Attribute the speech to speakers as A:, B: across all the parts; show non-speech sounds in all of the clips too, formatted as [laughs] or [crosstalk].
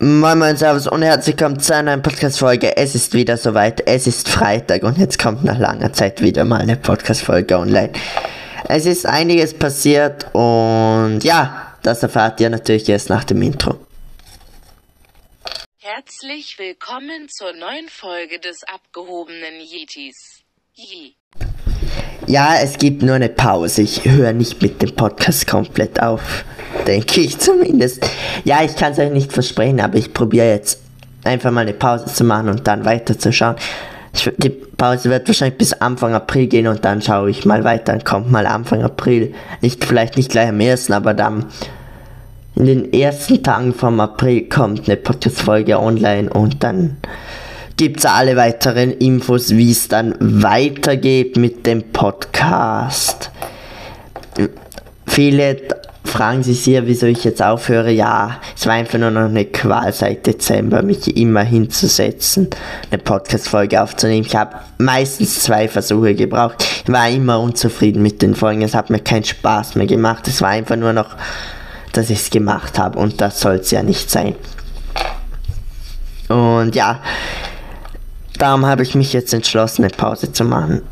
A: Moin Moin Servus und herzlich willkommen zu einer neuen Podcast-Folge. Es ist wieder soweit, es ist Freitag und jetzt kommt nach langer Zeit wieder mal eine Podcast-Folge online. Es ist einiges passiert und ja, das erfahrt ihr natürlich erst nach dem Intro.
B: Herzlich willkommen zur neuen Folge des abgehobenen Yetis. Yee.
A: Ja, es gibt nur eine Pause. Ich höre nicht mit dem Podcast komplett auf. Denke ich [laughs] zumindest. Ja, ich kann es euch nicht versprechen, aber ich probiere jetzt einfach mal eine Pause zu machen und dann weiterzuschauen. Ich, die Pause wird wahrscheinlich bis Anfang April gehen und dann schaue ich mal weiter. Dann kommt mal Anfang April. Nicht, vielleicht nicht gleich am ersten, aber dann in den ersten Tagen vom April kommt eine Podcast-Folge online und dann gibt es alle weiteren Infos, wie es dann weitergeht mit dem Podcast. Viele fragen sich hier, wieso ich jetzt aufhöre. Ja, es war einfach nur noch eine Qual seit Dezember, mich immer hinzusetzen, eine Podcast-Folge aufzunehmen. Ich habe meistens zwei Versuche gebraucht. Ich war immer unzufrieden mit den Folgen. Es hat mir keinen Spaß mehr gemacht. Es war einfach nur noch, dass ich es gemacht habe und das soll es ja nicht sein. Und ja, Darum habe ich mich jetzt entschlossen, eine Pause zu machen.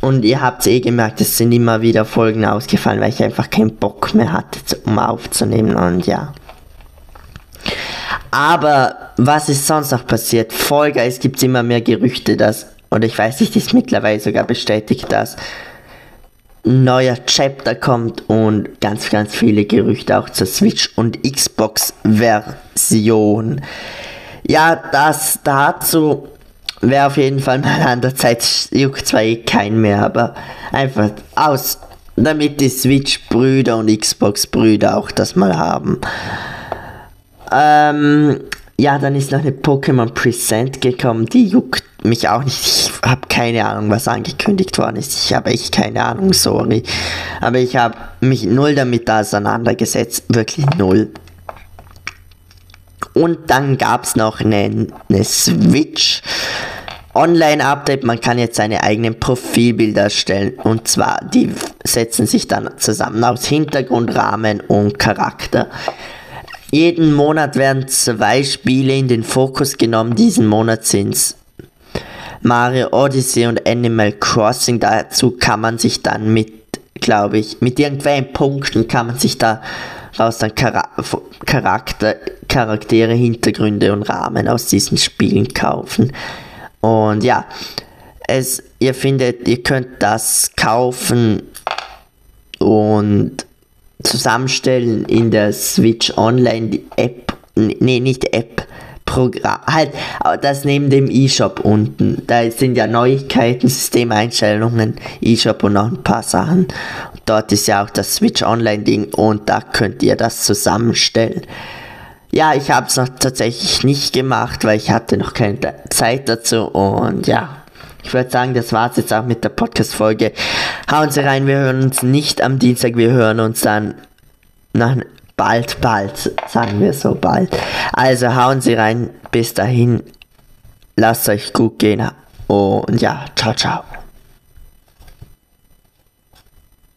A: Und ihr habt es eh gemerkt, es sind immer wieder Folgen ausgefallen, weil ich einfach keinen Bock mehr hatte, um aufzunehmen. Und ja. Aber was ist sonst noch passiert? Folge, es gibt immer mehr Gerüchte, dass, oder ich weiß nicht, ist mittlerweile sogar bestätigt, dass ein neuer Chapter kommt und ganz, ganz viele Gerüchte auch zur Switch und Xbox Version. Ja, das dazu wäre auf jeden Fall mal an der Zeit. Juckt zwar eh kein mehr, aber einfach aus, damit die Switch-Brüder und Xbox-Brüder auch das mal haben. Ähm, ja, dann ist noch eine Pokémon Present gekommen. Die juckt mich auch nicht. Ich habe keine Ahnung, was angekündigt worden ist. Ich habe echt keine Ahnung, sorry. Aber ich habe mich null damit auseinandergesetzt. Wirklich null. Und dann gab es noch eine, eine Switch. Online-Update, man kann jetzt seine eigenen Profilbilder erstellen und zwar die setzen sich dann zusammen aus Hintergrund, Rahmen und Charakter. Jeden Monat werden zwei Spiele in den Fokus genommen. Diesen Monat sind es Mario Odyssey und Animal Crossing. Dazu kann man sich dann mit, glaube ich, mit irgendwelchen Punkten kann man sich da raus dann Charakter, Charaktere, Hintergründe und Rahmen aus diesen Spielen kaufen. Und ja, es, ihr findet, ihr könnt das kaufen und zusammenstellen in der Switch Online App, nee, nicht App, Programm, halt, das neben dem E-Shop unten. Da sind ja Neuigkeiten, Systemeinstellungen, E-Shop und noch ein paar Sachen. Dort ist ja auch das Switch Online Ding und da könnt ihr das zusammenstellen. Ja, ich habe es noch tatsächlich nicht gemacht, weil ich hatte noch keine Zeit dazu und ja. Ich würde sagen, das war's jetzt auch mit der Podcast-Folge. Hauen Sie rein, wir hören uns nicht am Dienstag, wir hören uns dann nach, bald, bald, sagen wir so bald. Also hauen Sie rein, bis dahin, lasst euch gut gehen und ja, ciao, ciao.